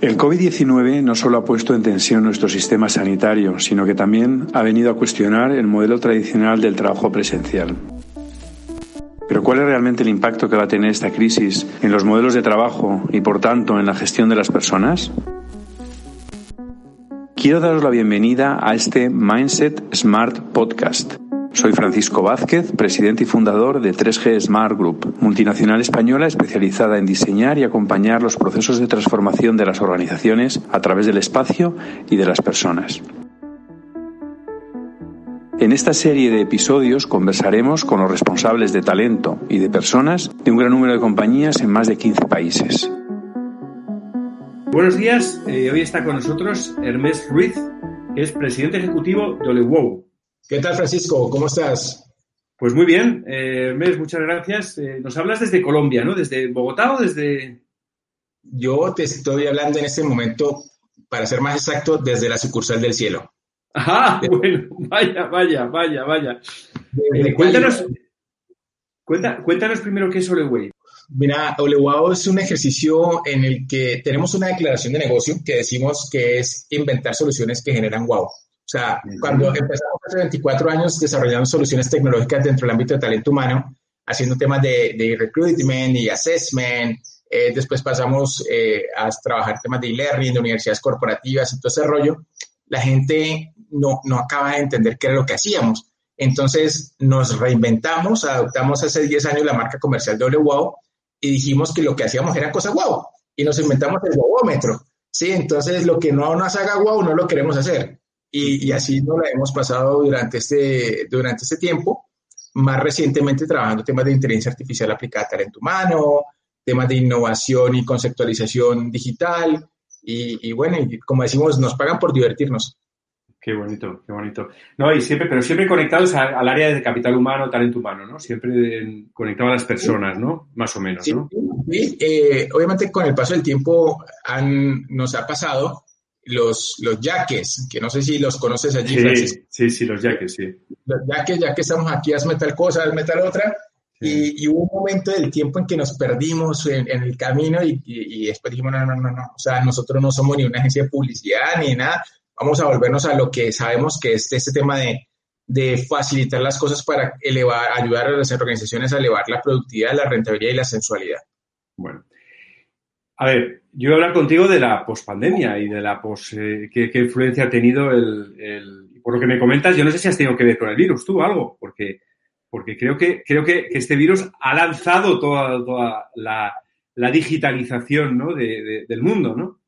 El COVID-19 no solo ha puesto en tensión nuestro sistema sanitario, sino que también ha venido a cuestionar el modelo tradicional del trabajo presencial. Pero ¿cuál es realmente el impacto que va a tener esta crisis en los modelos de trabajo y, por tanto, en la gestión de las personas? Quiero daros la bienvenida a este Mindset Smart Podcast soy Francisco Vázquez, presidente y fundador de 3G Smart Group, multinacional española especializada en diseñar y acompañar los procesos de transformación de las organizaciones a través del espacio y de las personas. En esta serie de episodios conversaremos con los responsables de talento y de personas de un gran número de compañías en más de 15 países. Buenos días, eh, hoy está con nosotros Hermes Ruiz, que es presidente ejecutivo de WOW, ¿Qué tal, Francisco? ¿Cómo estás? Pues muy bien, eh, Mes, muchas gracias. Eh, nos hablas desde Colombia, ¿no? ¿Desde Bogotá o desde...? Yo te estoy hablando en este momento, para ser más exacto, desde la sucursal del cielo. Ajá, bueno, vaya, vaya, vaya, vaya. Eh, cuéntanos, cuéntanos primero qué es Oleway. Mira, Olewao es un ejercicio en el que tenemos una declaración de negocio que decimos que es inventar soluciones que generan wow. O sea, cuando empezamos hace 24 años desarrollando soluciones tecnológicas dentro del ámbito de talento humano, haciendo temas de, de recruitment y assessment, eh, después pasamos eh, a trabajar temas de e-learning, de universidades corporativas y todo ese rollo, la gente no, no acaba de entender qué era lo que hacíamos. Entonces nos reinventamos, adoptamos hace 10 años la marca comercial de Wow y dijimos que lo que hacíamos era cosas wow y nos inventamos el wowómetro. Sí, entonces lo que no nos haga wow no lo queremos hacer. Y, así nos la hemos pasado durante este, durante este tiempo. Más recientemente trabajando temas de inteligencia artificial aplicada a talento humano, temas de innovación y conceptualización digital. Y, bueno, como decimos, nos pagan por divertirnos. Qué bonito, qué bonito. No, y siempre, pero siempre conectados al área de capital humano, talento humano, ¿no? Siempre conectados a las personas, ¿no? Más o menos, ¿no? Sí, eh, obviamente con el paso del tiempo han, nos ha pasado los, los yaques, que no sé si los conoces allí, sí, Sí, sí, los yaques, sí. Los yaques, ya que estamos aquí, hazme tal cosa, hazme tal otra. Y, hubo un momento del tiempo en que nos perdimos en, el camino y, y, después dijimos, no, no, no, no, o sea, nosotros no somos ni una agencia de publicidad ni nada, vamos a volvernos a lo que sabemos que es este tema de, de facilitar las cosas para elevar, ayudar a las organizaciones a elevar la productividad, la rentabilidad y la sensualidad. Bueno, a ver, yo voy a hablar contigo de la pospandemia y de la pos, eh, qué, influencia ha tenido el, Por lo que me comentas, yo no sé si has tenido que ver con el virus, tú algo, porque, porque creo que creo que, este virus ha lanzado toda, toda la, digitalización ¿no? del mundo, ¿no?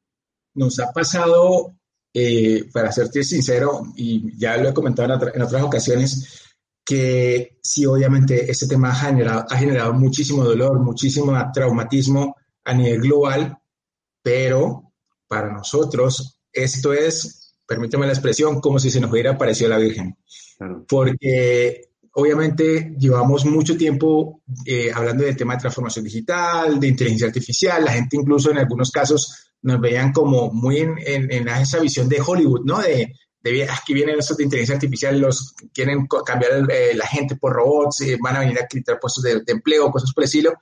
Nos ha pasado, eh, para serte sincero, y ya lo he comentado en, en otras ocasiones, que sí, obviamente, este tema ha generado, ha generado muchísimo dolor, muchísimo traumatismo a nivel global, pero para nosotros esto es, permíteme la expresión, como si se nos hubiera aparecido la Virgen. Porque obviamente llevamos mucho tiempo eh, hablando del tema de transformación digital, de inteligencia artificial, la gente incluso en algunos casos nos veían como muy en, en, esa visión de Hollywood, ¿no? De, de aquí vienen esos de inteligencia artificial, los quieren cambiar eh, la gente por robots, eh, van a venir a quitar puestos de, de, empleo, cosas por el estilo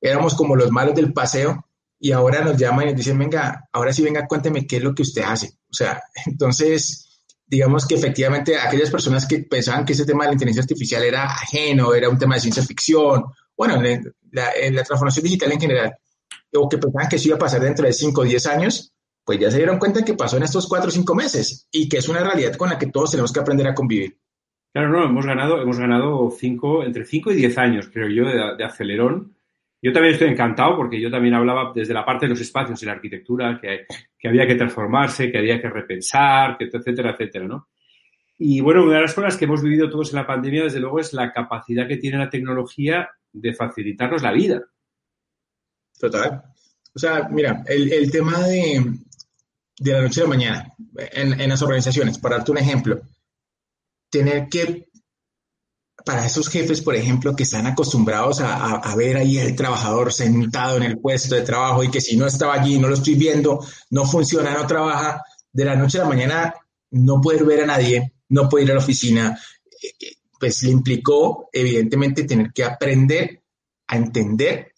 éramos como los malos del paseo y ahora nos llaman y nos dicen, venga, ahora sí venga, cuénteme qué es lo que usted hace. O sea, entonces, digamos que efectivamente aquellas personas que pensaban que ese tema de la inteligencia artificial era ajeno, era un tema de ciencia ficción, bueno, en la, transformación digital en general, o que pensaban que eso iba a pasar dentro de 5 o 10 años, pues ya se dieron cuenta que pasó en estos 4 o 5 meses y que es una realidad con la que todos tenemos que aprender a convivir. Claro, no, hemos ganado, hemos ganado cinco, entre 5 y 10 años, creo yo, de acelerón yo también estoy encantado porque yo también hablaba desde la parte de los espacios y la arquitectura, que, que había que transformarse, que había que repensar, etcétera, etcétera, ¿no? Y bueno, una de las cosas que hemos vivido todos en la pandemia, desde luego, es la capacidad que tiene la tecnología de facilitarnos la vida. Total. O sea, mira, el, tema de, de, la noche a la mañana en, en las organizaciones, para darte un ejemplo, tener que para esos jefes, por ejemplo, que están acostumbrados a, ver ahí el trabajador sentado en el puesto de trabajo y que si no estaba allí, no lo estoy viendo, no funciona, no trabaja, de la noche a la mañana no poder ver a nadie, no poder ir a la oficina, eh, eh, pues le implicó evidentemente tener que aprender a entender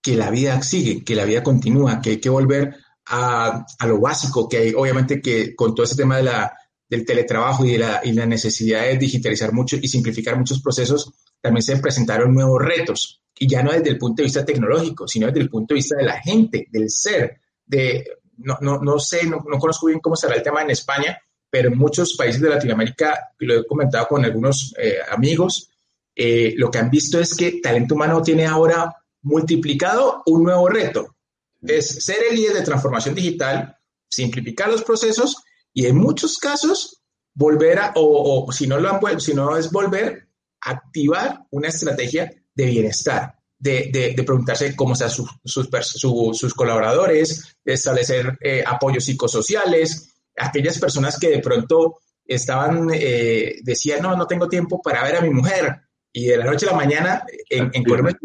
que la vida sigue, que la vida continúa, que hay que volver a, a lo básico, que hay, obviamente que con todo ese tema de la del teletrabajo y, de la, y la necesidad de digitalizar mucho y simplificar muchos procesos, también se presentaron nuevos retos. Y ya no desde el punto de vista tecnológico, sino desde el punto de vista de la gente, del ser, de, no, no, no sé, no, no conozco bien cómo será el tema en España, pero en muchos países de Latinoamérica, y lo he comentado con algunos eh, amigos, eh, lo que han visto es que talento humano tiene ahora multiplicado un nuevo reto. Es ser el líder de transformación digital, simplificar los procesos y en muchos casos, volver a, o, si, no lo han, si no es volver, a activar una estrategia de bienestar, de, de, preguntarse cómo están sus, sus, colaboradores, de establecer eh, apoyos psicosociales, aquellas personas que de pronto estaban, eh, decían, no, no tengo tiempo para ver a mi mujer, y de la noche a la mañana en, en Colombia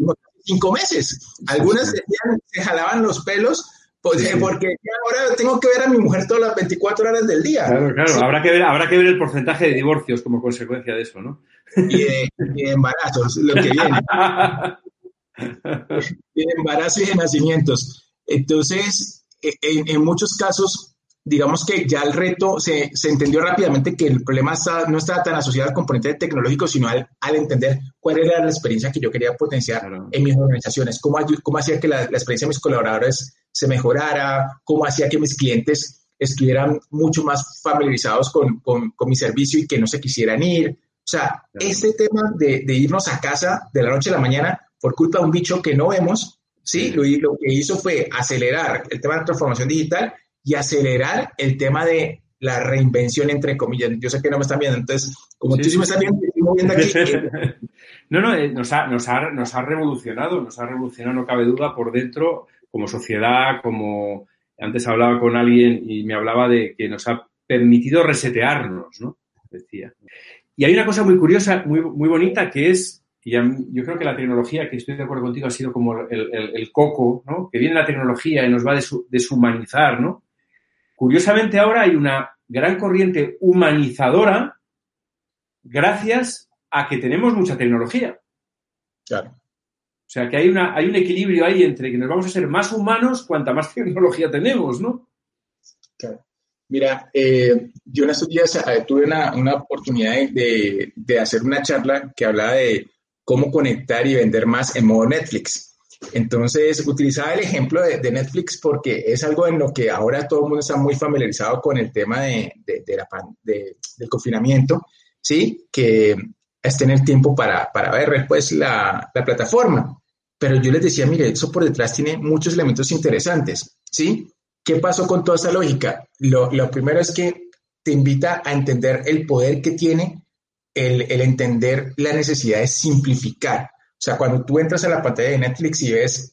cinco meses. Algunas decían, se jalaban los pelos pues, porque ahora tengo que ver a mi mujer todas las 24 horas del día. Claro, claro. Habrá, que ver, habrá que ver el porcentaje de divorcios como consecuencia de eso, ¿no? Y de, embarazos, lo que viene. y de embarazos y de nacimientos. Entonces, e, en, en muchos casos, digamos que ya el reto se, se entendió rápidamente que el problema no estaba tan asociado al componente tecnológico, sino al, al, entender cuál era la experiencia que yo quería potenciar en mis organizaciones, cómo, cómo hacía que la, la, experiencia de mis colaboradores se mejorara, cómo hacía que mis clientes estuvieran mucho más familiarizados con, con, con mi servicio y que no se quisieran ir. O sea, este tema de, de, irnos a casa de la noche a la mañana por culpa de un bicho que no vemos, ¿sí? Lo, lo que hizo fue acelerar el tema de transformación digital y acelerar el tema de la reinvención, entre comillas. Yo sé que no me están viendo, entonces, como tú sí me estás viendo, estoy moviendo aquí. no, no, eh, nos ha, nos, ha, nos ha revolucionado, nos ha revolucionado, no cabe duda, por dentro, como sociedad, como antes hablaba con alguien y me hablaba de que nos ha permitido resetearnos, ¿no? Decía. Y hay una cosa muy curiosa, muy, muy bonita, que es, y yo creo que la tecnología, que estoy de acuerdo contigo, ha sido como el, el, el coco, ¿no? Que viene la tecnología y nos va a deshumanizar, ¿no? Curiosamente ahora hay una gran corriente humanizadora gracias a que tenemos mucha tecnología. Claro. O sea, que hay, una, hay un equilibrio ahí entre que nos vamos a ser más humanos cuanta más tecnología tenemos, ¿no? Claro. Mira, eh, yo en estos días eh, tuve una, una oportunidad de, de, hacer una charla que hablaba de cómo conectar y vender más en modo Netflix. Entonces, utilizaba el ejemplo de, Netflix porque es algo en lo que ahora todo el mundo está muy familiarizado con el tema de, del confinamiento, ¿sí? Que es tener tiempo para, para ver pues, la, la, plataforma. Pero yo les decía, mire, eso por detrás tiene muchos elementos interesantes, ¿sí? ¿Qué pasó con toda esa lógica? Lo, lo primero es que te invita a entender el poder que tiene el, el entender la necesidad de simplificar. O sea, cuando tú entras a la pantalla de Netflix y ves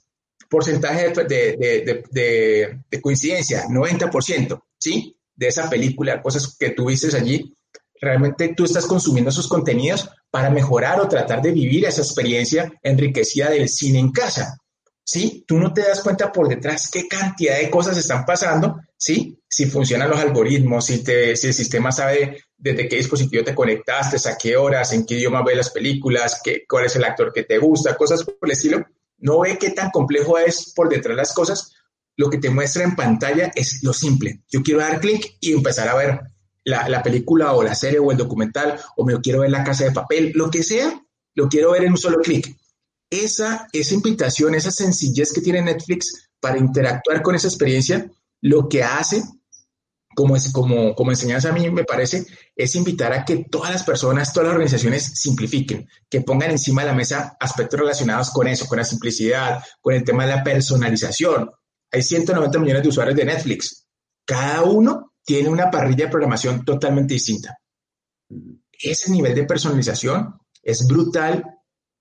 porcentaje de, de, de, coincidencia, 90%, ¿sí? De esa película, cosas que tú viste allí, realmente tú estás consumiendo esos contenidos para mejorar o tratar de vivir esa experiencia enriquecida del cine en casa. ¿Sí? Tú no te das cuenta por detrás qué cantidad de cosas están pasando, ¿sí? Si funcionan los algoritmos, si, te, si el sistema sabe desde qué dispositivo te conectaste, a qué horas, en qué idioma ves las películas, qué, cuál es el actor que te gusta, cosas por el estilo. No ve qué tan complejo es por detrás las cosas. Lo que te muestra en pantalla es lo simple. Yo quiero dar clic y empezar a ver la, la, película o la serie o el documental, o me quiero ver la casa de papel, lo que sea, lo quiero ver en un solo clic. Esa, esa invitación, esa sencillez que tiene Netflix para interactuar con esa experiencia, lo que hace como, es, como, como enseñanza a mí me parece, es invitar a que todas las personas, todas las organizaciones simplifiquen, que pongan encima de la mesa aspectos relacionados con eso, con la simplicidad, con el tema de la personalización. Hay 190 millones de usuarios de Netflix. Cada uno tiene una parrilla de programación totalmente distinta. Ese nivel de personalización es brutal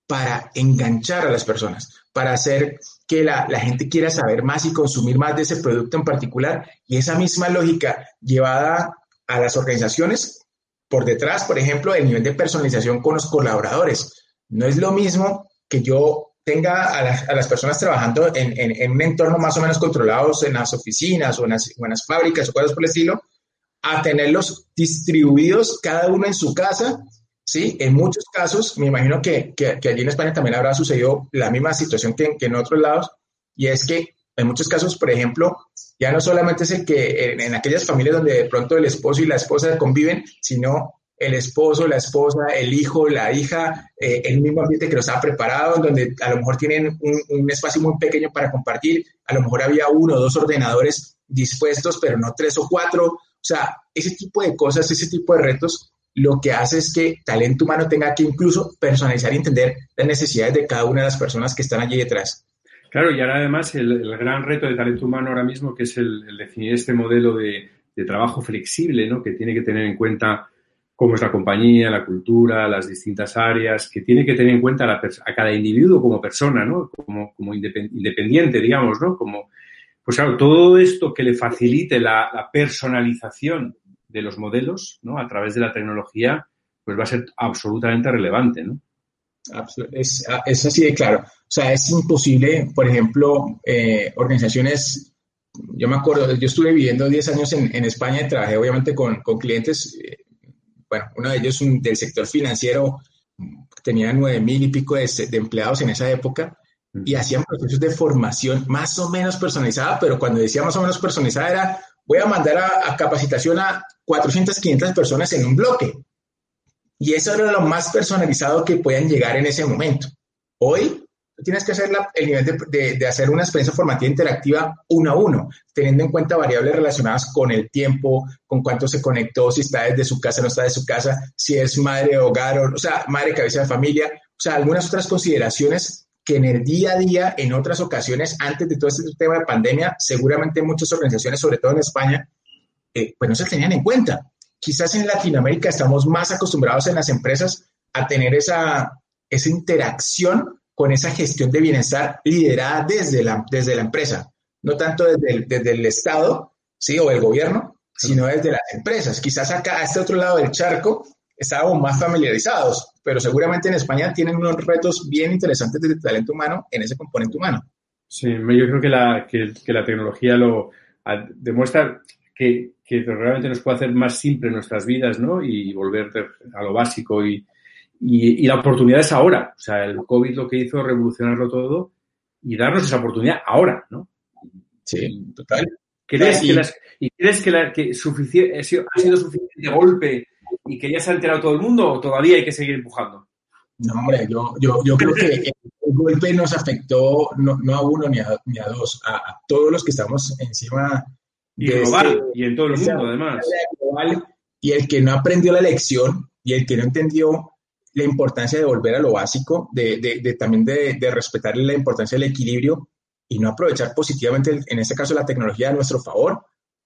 para enganchar a las personas, para hacer que la, la, gente quiera saber más y consumir más de ese producto en particular. Y esa misma lógica llevada a las organizaciones, por detrás, por ejemplo, el nivel de personalización con los colaboradores. No es lo mismo que yo tenga a, a las personas trabajando en, en, en, un entorno más o menos controlado en las oficinas o en las, o en las fábricas o cosas por el estilo, a tenerlos distribuidos cada uno en su casa Sí, en muchos casos, me imagino que, que, allí en España también habrá sucedido la misma situación que, que, en otros lados, y es que en muchos casos, por ejemplo, ya no solamente es el que en, aquellas familias donde de pronto el esposo y la esposa conviven, sino el esposo, la esposa, el hijo, la hija, eh, el mismo ambiente que los ha preparado, donde a lo mejor tienen un, un espacio muy pequeño para compartir, a lo mejor había uno o dos ordenadores dispuestos, pero no tres o cuatro. O sea, ese tipo de cosas, ese tipo de retos lo que hace es que talento humano tenga que incluso personalizar y entender las necesidades de cada una de las personas que están allí detrás. Claro, y ahora además el, gran reto de talento humano ahora mismo, que es el, definir este modelo de, trabajo flexible, ¿no? que tiene que tener en cuenta cómo es la compañía, la cultura, las distintas áreas, que tiene que tener en cuenta a, cada individuo como persona, ¿no? como, como independiente, digamos, ¿no? Como, pues claro, todo esto que le facilite la, la personalización de los modelos, ¿no? A través de la tecnología, pues va a ser absolutamente relevante, ¿no? Es, es así de claro. O sea, es imposible, por ejemplo, eh, organizaciones, yo me acuerdo, yo estuve viviendo 10 años en, en España y trabajé obviamente con, con clientes, eh, bueno, uno de ellos un, del sector financiero, tenía nueve mil y pico de, de, empleados en esa época y hacían procesos de formación más o menos personalizada, pero cuando decía más o menos personalizada era voy a mandar a, capacitación a 400, 500 personas en un bloque. Y eso era lo más personalizado que puedan llegar en ese momento. Hoy tienes que hacer el nivel de, de, hacer una experiencia formativa interactiva uno a uno, teniendo en cuenta variables relacionadas con el tiempo, con cuánto se conectó, si está desde su casa, no está de su casa, si es madre de hogar, o, o sea, madre cabeza de familia, o sea, algunas otras consideraciones que en el día a día, en otras ocasiones, antes de todo este tema de pandemia, seguramente muchas organizaciones, sobre todo en España, eh, pues no se tenían en cuenta. Quizás en Latinoamérica estamos más acostumbrados en las empresas a tener esa, esa interacción con esa gestión de bienestar liderada desde la, desde la empresa, no tanto desde el, desde el Estado ¿sí? o el gobierno, sino desde las empresas. Quizás acá, a este otro lado del charco, estábamos más familiarizados, pero seguramente en España tienen unos retos bien interesantes de talento humano en ese componente humano. Sí, yo creo que la, que, la tecnología lo demuestra que, que, realmente nos puede hacer más simple nuestras vidas, ¿no? Y volver a lo básico y, y, la oportunidad es ahora. O sea, el COVID lo que hizo revolucionarlo todo y darnos esa oportunidad ahora, ¿no? Sí, total. ¿Crees que, las, ¿Y crees que, la, que ha sido suficiente golpe y que ya se ha enterado todo el mundo o todavía hay que seguir empujando? No, hombre, yo, yo, yo creo que el golpe nos afectó no, no a uno ni a, ni a dos, a, todos los que estamos encima. Y global, este, y en todo el mundo, además. y el que no aprendió la lección y el que no entendió la importancia de volver a lo básico, de, de, de también de, de respetar la importancia del equilibrio y no aprovechar positivamente, en este caso, la tecnología a nuestro favor,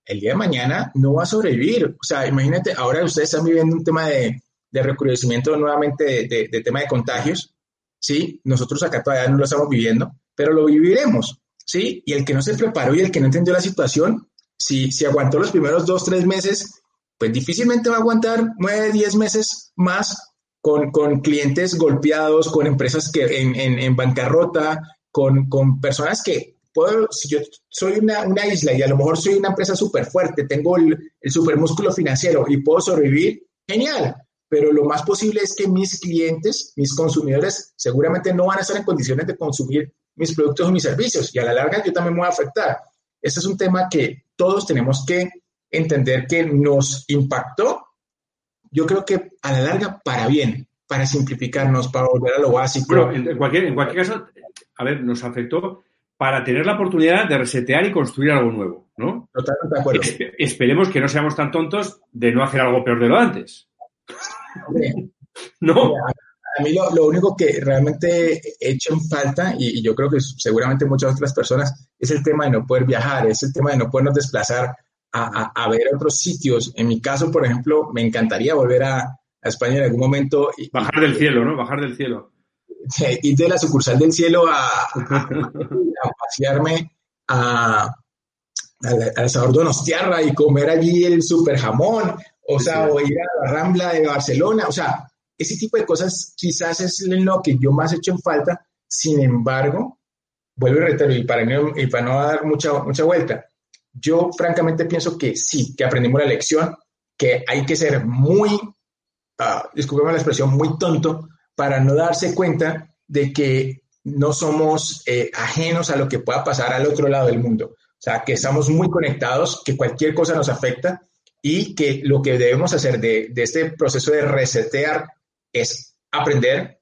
el día de mañana no va a sobrevivir. O sea, imagínate, ahora ustedes están viviendo un tema de, de recrudecimiento nuevamente de, de, tema de contagios, ¿sí? Nosotros acá todavía no lo estamos viviendo, pero lo viviremos, ¿sí? Y el que no se preparó y el que no entendió la situación, si, si aguantó los primeros dos, tres meses, pues difícilmente va a aguantar nueve, diez meses más con, con clientes golpeados, con empresas que en, en, en bancarrota, con, con personas que si yo soy una, una, isla y a lo mejor soy una empresa súper fuerte, tengo el, el super músculo financiero y puedo sobrevivir, genial. Pero lo más posible es que mis clientes, mis consumidores, seguramente no van a estar en condiciones de consumir mis productos o mis servicios y a la larga yo también me voy a afectar. Este es un tema que todos tenemos que entender que nos impactó. Yo creo que a la larga para bien, para simplificarnos, para volver a lo básico. en, cualquier, en cualquier caso, a ver, nos afectó para tener la oportunidad de resetear y construir algo nuevo, ¿no? Totalmente de acuerdo. esperemos que no seamos tan tontos de no hacer algo peor de lo antes. no. A mí lo, único que realmente he hecho en falta, y, yo creo que seguramente muchas otras personas, es el tema de no poder viajar, es el tema de no podernos desplazar a, ver otros sitios. En mi caso, por ejemplo, me encantaría volver a, España en algún momento. Bajar del cielo, ¿no? Bajar del cielo ir de la sucursal del cielo a, pasearme a, al Salvador Donostiarra y comer allí el super jamón, o sea, o ir a la Rambla de Barcelona, o sea, ese tipo de cosas quizás es lo que yo más he hecho en falta, sin embargo, vuelvo y reitero, y para, no, y para no dar mucha, mucha vuelta, yo francamente pienso que sí, que aprendimos la lección, que hay que ser muy, uh, la expresión, muy tonto para no darse cuenta de que no somos eh, ajenos a lo que pueda pasar al otro lado del mundo. O sea, que estamos muy conectados, que cualquier cosa nos afecta y que lo que debemos hacer de, de este proceso de resetear es aprender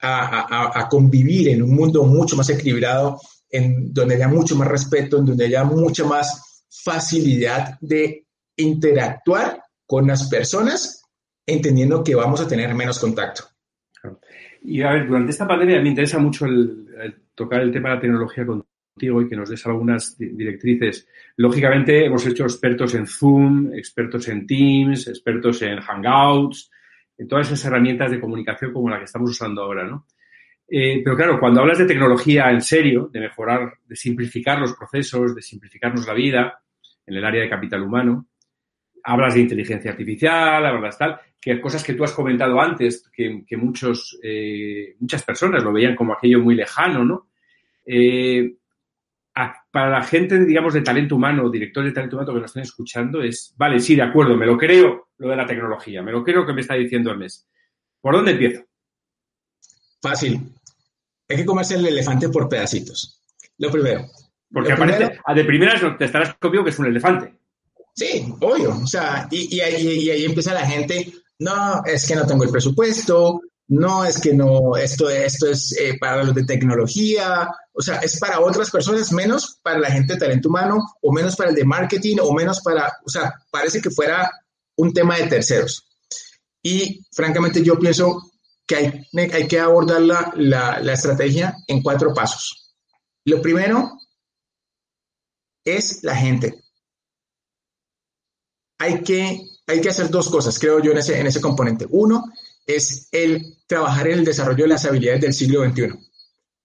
a, a, convivir en un mundo mucho más equilibrado, en donde haya mucho más respeto, en donde haya mucha más facilidad de interactuar con las personas, entendiendo que vamos a tener menos contacto. Y a ver, durante esta pandemia me interesa mucho el, tocar el tema de la tecnología contigo y que nos des algunas directrices. Lógicamente, hemos hecho expertos en Zoom, expertos en Teams, expertos en Hangouts, en todas esas herramientas de comunicación como la que estamos usando ahora, ¿no? Eh, pero claro, cuando hablas de tecnología en serio, de mejorar, de simplificar los procesos, de simplificarnos la vida en el área de capital humano, hablas de inteligencia artificial, hablas tal, que cosas que tú has comentado antes, que, muchos, eh, muchas personas lo veían como aquello muy lejano, ¿no? Eh, para la gente, digamos, de talento humano, directores de talento humano que nos están escuchando, es, vale, sí, de acuerdo, me lo creo lo de la tecnología, me lo creo que me está diciendo el mes. ¿Por dónde empiezo? Fácil. Hay que comerse el elefante por pedacitos. Lo primero. Porque aparece, de primeras te estarás conmigo que es un elefante. Sí, obvio. O sea, y, ahí, empieza la gente, no, es que no tengo el presupuesto, no, es que no, esto, esto es eh, para los de tecnología, o sea, es para otras personas, menos para la gente de talento humano, o menos para el de marketing, o menos para, o sea, parece que fuera un tema de terceros. Y francamente yo pienso que hay, hay que abordar la, la, la estrategia en cuatro pasos. Lo primero es la gente hay que, hay que hacer dos cosas, creo yo, en ese, en ese componente. Uno es el trabajar en el desarrollo de las habilidades del siglo XXI,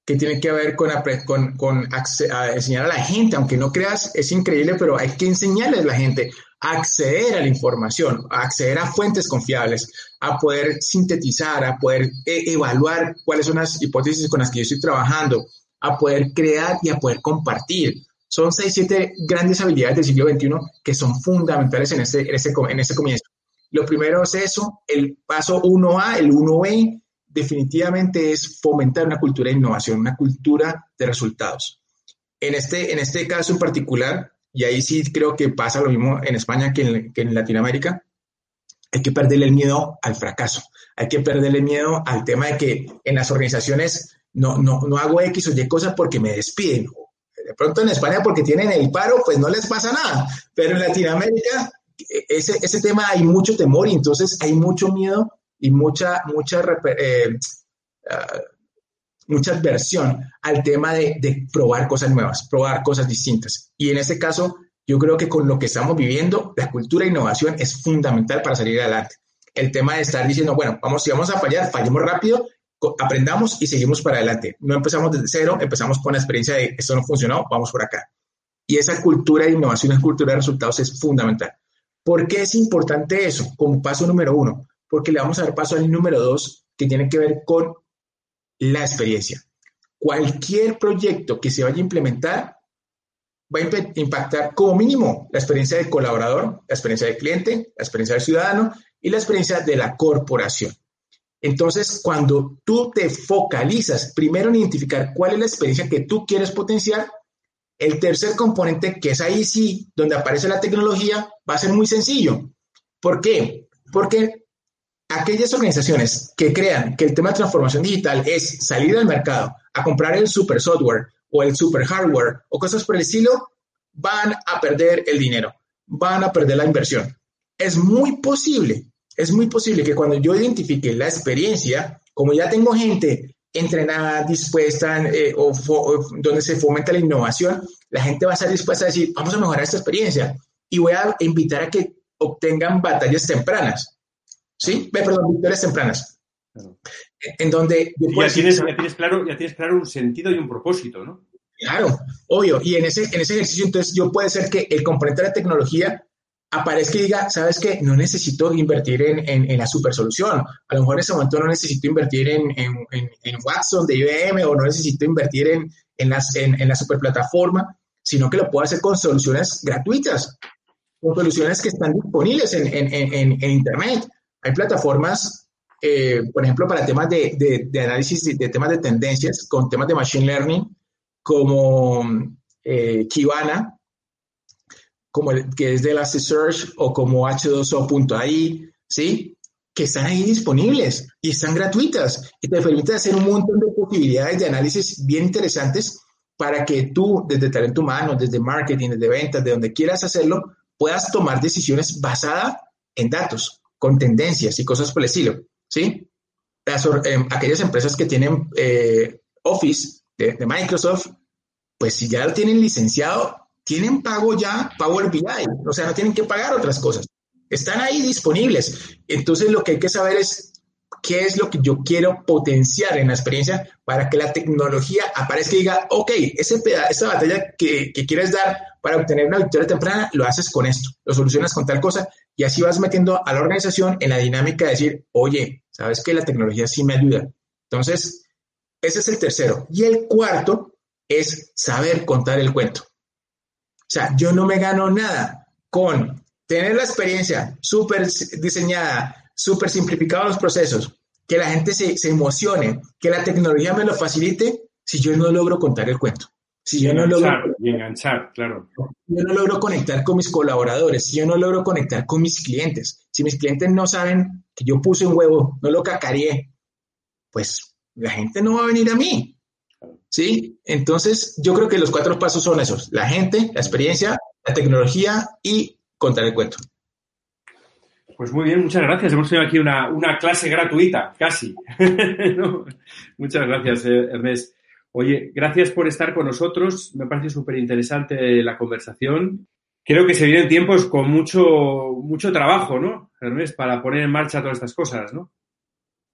que tiene que ver con, con, con enseñar a la gente, aunque no creas, es increíble, pero hay que enseñarles a la gente a acceder a la información, a acceder a fuentes confiables, a poder sintetizar, a poder e, evaluar cuáles son las hipótesis con las que yo estoy trabajando, a poder crear y a poder compartir. Son seis, siete grandes habilidades del siglo XXI que son fundamentales en este, en este, en este comienzo. Lo primero es eso, el paso 1A, el 1B, definitivamente es fomentar una cultura de innovación, una cultura de resultados. En este, en este caso en particular, y ahí sí creo que pasa lo mismo en España que en, que en Latinoamérica, hay que perderle el miedo al fracaso, hay que perderle miedo al tema de que en las organizaciones no, no, no hago X o Y cosas porque me despiden de pronto en España porque tienen el paro, pues no les pasa nada, pero en Latinoamérica ese, ese tema hay mucho temor y entonces hay mucho miedo y mucha, mucha, eh, ah, mucha adversión al tema de, de, probar cosas nuevas, probar cosas distintas. Y en este caso, yo creo que con lo que estamos viviendo, la cultura de innovación es fundamental para salir adelante. El tema de estar diciendo, bueno, vamos, si vamos a fallar, fallemos rápido aprendamos y seguimos para adelante. No empezamos desde cero, empezamos con la experiencia de esto no funcionó, vamos por acá. Y esa cultura de innovación, esa cultura de resultados es fundamental. ¿Por qué es importante eso como paso número uno? Porque le vamos a dar paso al número dos, que tiene que ver con la experiencia. Cualquier proyecto que se vaya a implementar va a impactar como mínimo la experiencia del colaborador, la experiencia del cliente, la experiencia del ciudadano y la experiencia de la corporación. Entonces, cuando tú te focalizas primero en identificar cuál es la experiencia que tú quieres potenciar, el tercer componente, que es ahí sí, donde aparece la tecnología, va a ser muy sencillo. ¿Por qué? Porque aquellas organizaciones que crean que el tema de transformación digital es salir al mercado a comprar el super software o el super hardware o cosas por el estilo, van a perder el dinero, van a perder la inversión. Es muy posible es muy posible que cuando yo identifique la experiencia, como ya tengo gente entrenada, dispuesta, eh, o, donde se fomenta la innovación, la gente va a estar dispuesta a decir, vamos a mejorar esta experiencia y voy a invitar a que obtengan batallas tempranas. ¿Sí? Perdón, victorias tempranas. En donde... Ya tienes, ya, tienes claro, ya tienes claro un sentido y un propósito, ¿no? Claro, obvio. Y en ese, en ese ejercicio, entonces, yo puede ser que el componente de la tecnología aparezca y diga, ¿sabes qué? No necesito invertir en, en, la super solución. A lo mejor en ese momento no necesito invertir en, en Watson de IBM o no necesito invertir en, las, en, la super plataforma, sino que lo puedo hacer con soluciones gratuitas, con soluciones que están disponibles en, Internet. Hay plataformas, eh, por ejemplo, para temas de, de, análisis de, temas de tendencias, con temas de Machine Learning, como eh, Kibana, como el, que es de Elasticsearch o como H2O.ai, ¿sí? Que están ahí disponibles y están gratuitas y te permiten hacer un montón de posibilidades de análisis bien interesantes para que tú, desde talento humano, desde marketing, desde ventas, de donde quieras hacerlo, puedas tomar decisiones basadas en datos, con tendencias y cosas por el estilo, ¿sí? Em, aquellas empresas que tienen eh, Office de, de Microsoft, pues si ya lo tienen licenciado, tienen pago ya Power BI, o sea, no tienen que pagar otras cosas. Están ahí disponibles. Entonces, lo que hay que saber es qué es lo que yo quiero potenciar en la experiencia para que la tecnología aparezca y diga, ok, ese esa batalla que, que, quieres dar para obtener una victoria temprana, lo haces con esto, lo solucionas con tal cosa y así vas metiendo a la organización en la dinámica de decir, oye, sabes que la tecnología sí me ayuda. Entonces, ese es el tercero. Y el cuarto es saber contar el cuento. O sea, yo no me gano nada con tener la experiencia súper diseñada, súper simplificado los procesos, que la gente se, se, emocione, que la tecnología me lo facilite, si yo no logro contar el cuento. Si yo no logro. Y enganchar, claro. Si yo no logro conectar con mis colaboradores, si yo no logro conectar con mis clientes, si mis clientes no saben que yo puse un huevo, no lo cacareé, pues la gente no va a venir a mí. ¿Sí? Entonces, yo creo que los cuatro pasos son esos, la gente, la experiencia, la tecnología y contar el cuento. Pues muy bien, muchas gracias. Hemos tenido aquí una, clase gratuita, casi. Muchas gracias, eh, Ernest. Oye, gracias por estar con nosotros. Me parece súper interesante la conversación. Creo que se vienen tiempos con mucho, mucho trabajo, ¿no, Ernest, para poner en marcha todas estas cosas, ¿no?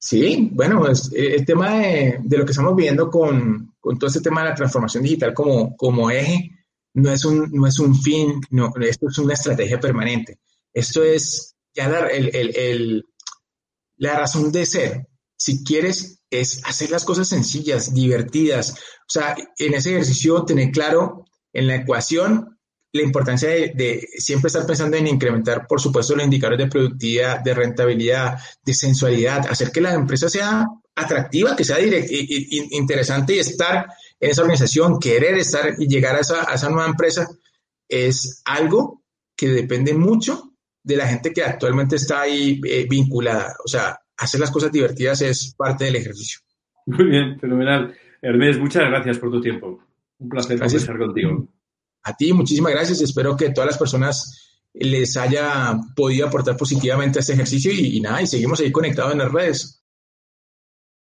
Sí, bueno, eh, el tema de, lo que estamos viendo con, todo este tema de la transformación digital como, eje no es, un, no es un fin, no, esto es una estrategia permanente. Esto es ya el, la razón de ser. Si quieres, es hacer las cosas sencillas, divertidas. O sea, en ese ejercicio tener claro en la ecuación la importancia de, siempre estar pensando en incrementar, por supuesto, los indicadores de productividad, de rentabilidad, de sensualidad, hacer que la empresa sea atractiva, que sea interesante y estar en esa organización, querer estar y llegar a esa, nueva empresa, es algo que depende mucho de la gente que actualmente está ahí eh, vinculada. O sea, hacer las cosas divertidas es parte del ejercicio. Muy bien, fenomenal. Ernest, muchas gracias por tu tiempo. Un placer conversar contigo. A ti, muchísimas gracias. Espero que todas las personas les haya podido aportar positivamente a este ejercicio y, y nada, y seguimos ahí conectados en las redes.